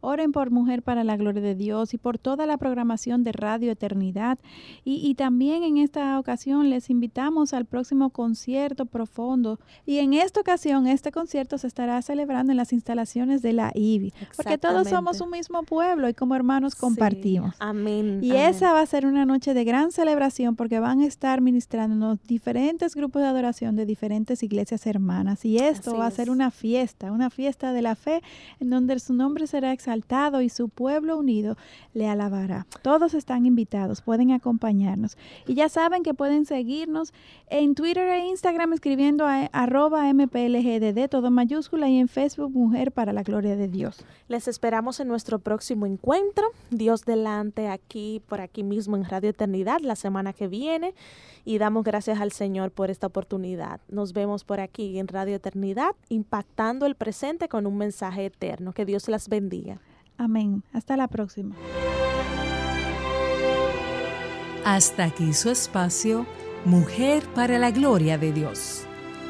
Oren por Mujer para la Gloria de Dios y por toda la programación de Radio Eternidad. Y, también en esta ocasión les invitamos al próximo concierto profundo. Y en esta ocasión, este concierto se estará celebrando en las instalaciones de la IBI. Porque todos somos un mismo pueblo y como hermanos compartimos. amén. Y esa va a ser una noche de gran celebración porque van a estar ministrándonos diferentes grupos de adoración de diferentes iglesias hermanas. Y esto va a ser una fiesta, una fiesta de la fe en donde su nombre será exaltado y su pueblo unido le alabará. Todos están invitados, pueden acompañarnos. Y ya saben que pueden seguirnos en Twitter e Instagram escribiendo a arroba mplgdd, todo mayúscula, y en Facebook Mujer para la Gloria de Dios. Les esperamos en nuestro próximo encuentro. Dios delante aquí, por aquí mismo en Radio Eternidad la semana que viene y damos gracias al Señor por esta oportunidad. Nos vemos por aquí en Radio Eternidad impactando el presente con un mensaje eterno. Que Dios las bendiga. Amén. Hasta la próxima. Hasta aquí su espacio, Mujer para la Gloria de Dios.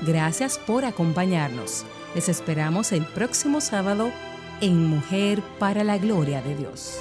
Gracias por acompañarnos. Les esperamos el próximo sábado en Mujer para la Gloria de Dios.